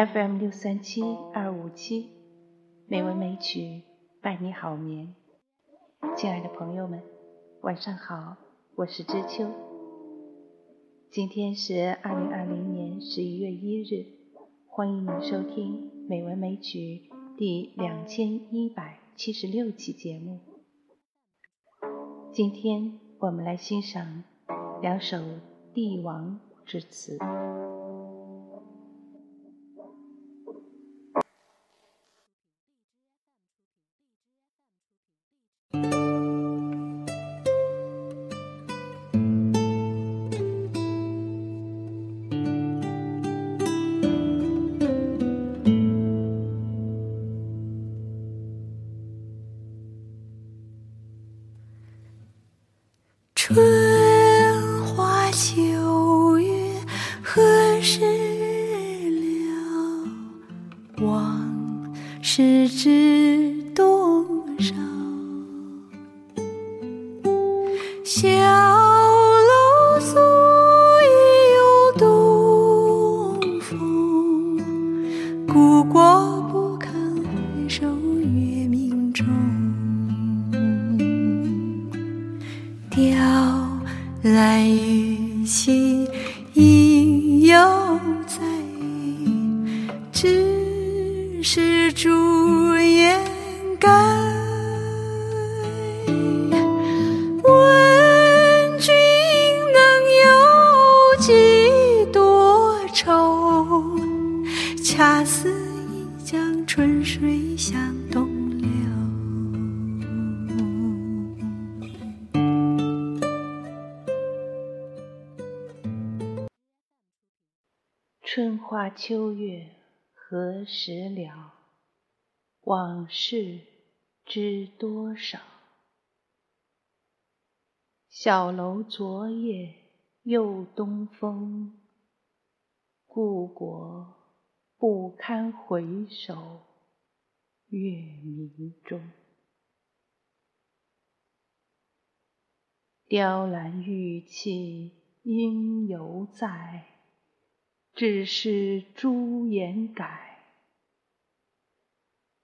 FM 六三七二五七，美文美曲伴你好眠。亲爱的朋友们，晚上好，我是知秋。今天是二零二零年十一月一日，欢迎您收听《美文美曲》第两千一百七十六期节目。今天我们来欣赏两首帝王之词。往事知多少？小楼素已有东风，故国不堪回首月明中。雕栏玉砌应犹在，只是朱颜改。问君能有几多愁？恰似一江春水向东流。春花秋月何时了？往事知多少？小楼昨夜又东风，故国不堪回首月明中。雕栏玉砌应犹在。只是朱颜改，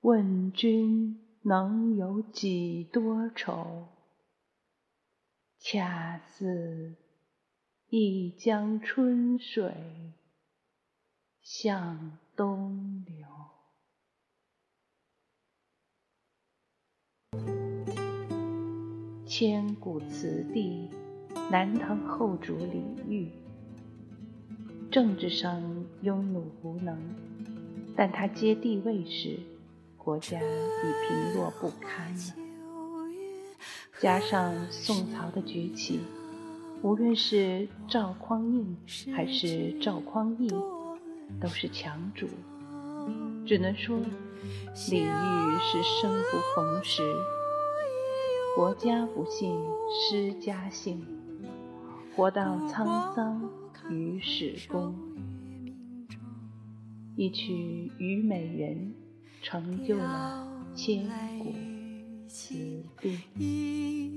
问君能有几多愁？恰似一江春水向东流。千古词帝，南唐后主李煜。政治上庸碌无能，但他接帝位时，国家已贫弱不堪了。加上宋朝的崛起，无论是赵匡胤还是赵匡胤，都是强主。只能说，李煜是生不逢时，国家不幸，诗家幸，活到沧桑。于史公，一曲《虞美人》成就了千古词帝。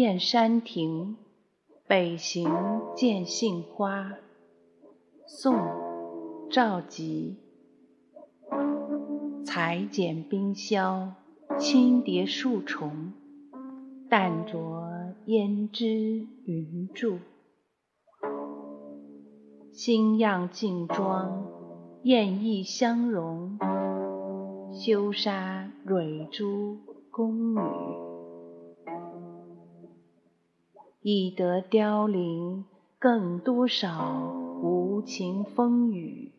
燕山亭，北行见杏花。宋·赵佶。裁剪冰消，轻叠数重。淡着胭脂云注。新样净妆，艳意相融。羞纱蕊珠宫女。已得凋零，更多少无情风雨？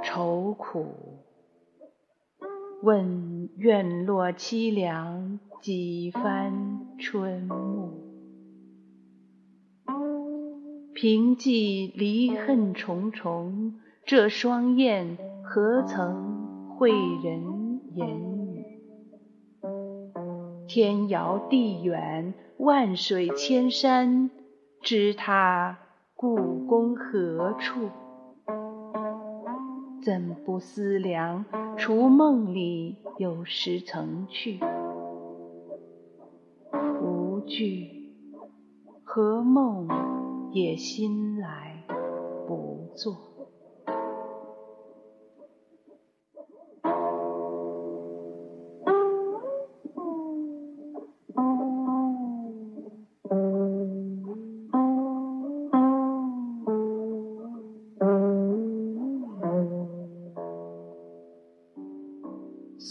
愁苦，问院落凄凉几番春暮？凭寄离恨重重，这双燕何曾会人言语？天遥地远，万水千山，知他故宫何处？怎不思量？除梦里有时曾去。无惧，何梦也心来不作。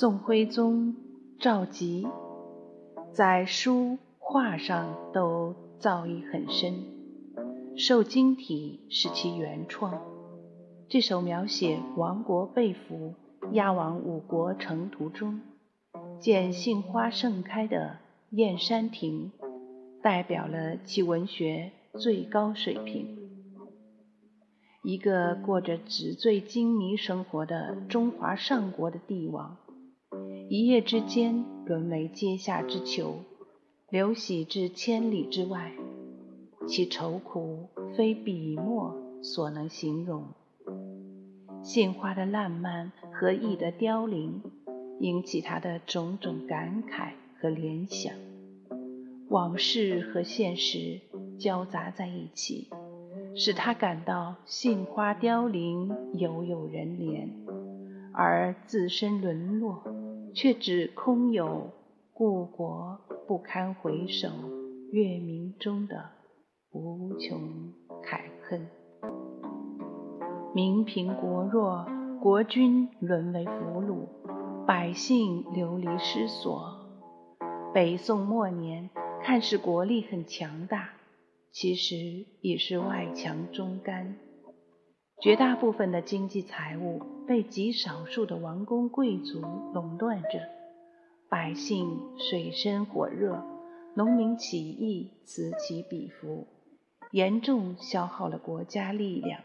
宋徽宗赵佶在书画上都造诣很深，《瘦金体》是其原创。这首描写亡国被俘、押往五国城途中，见杏花盛开的燕山亭，代表了其文学最高水平。一个过着纸醉金迷生活的中华上国的帝王。一夜之间沦为阶下之囚，流徙至千里之外，其愁苦非笔墨所能形容。杏花的烂漫和意的凋零，引起他的种种感慨和联想，往事和现实交杂在一起，使他感到杏花凋零，犹有人怜，而自身沦落。却只空有故国不堪回首月明中的无穷慨恨。民贫国弱，国君沦为俘虏，百姓流离失所。北宋末年，看似国力很强大，其实已是外强中干，绝大部分的经济财物。被极少数的王公贵族垄断着，百姓水深火热，农民起义此起彼伏，严重消耗了国家力量。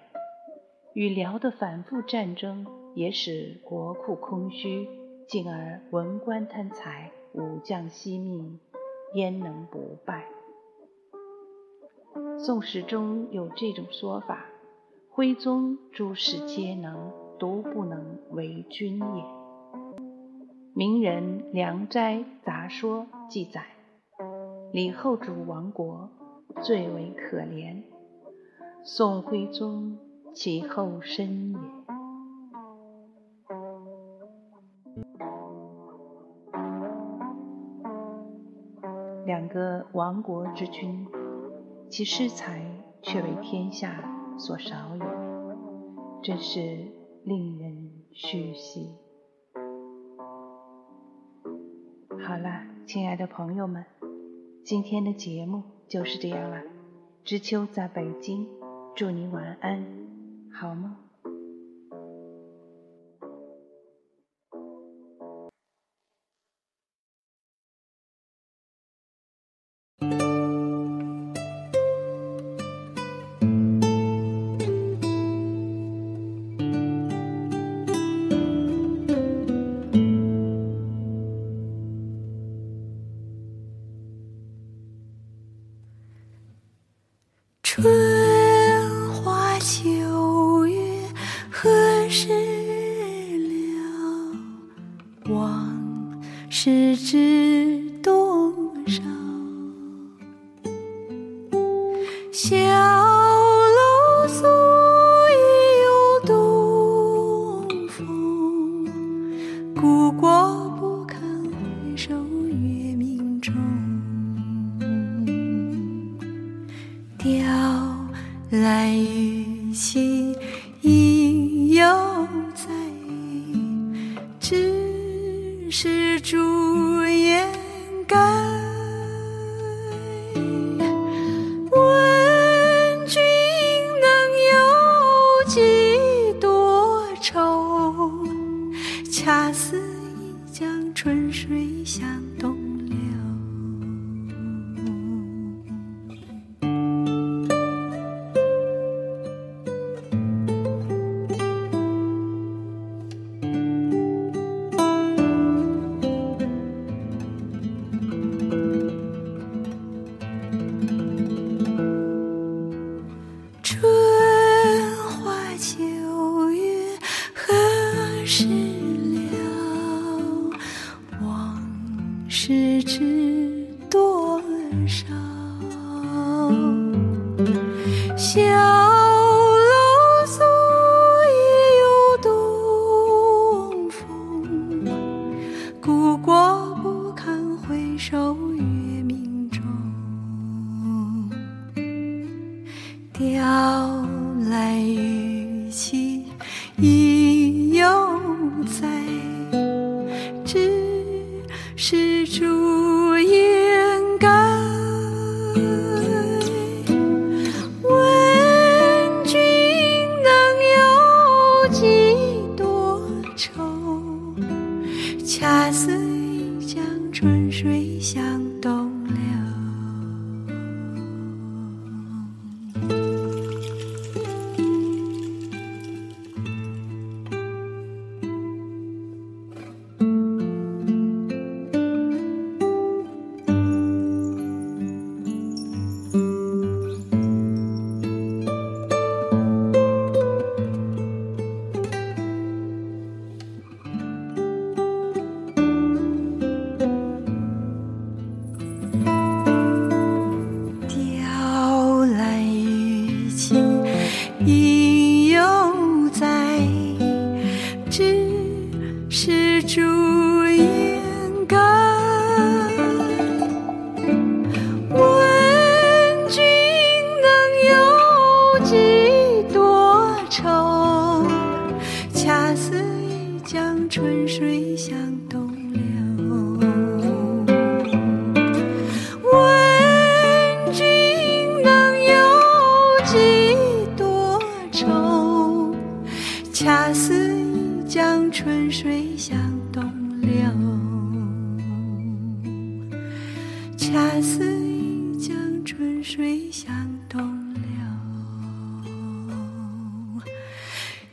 与辽的反复战争也使国库空虚，进而文官贪财，武将惜命，焉能不败？宋史中有这种说法：徽宗诸事皆能。独不能为君也。名人《良斋杂说》记载，李后主亡国，最为可怜。宋徽宗其后身也。两个亡国之君，其诗才却为天下所少有，真是。令人唏。好了，亲爱的朋友们，今天的节目就是这样了。知秋在北京，祝你晚安，好梦。问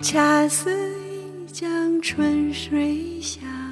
恰似一江春水向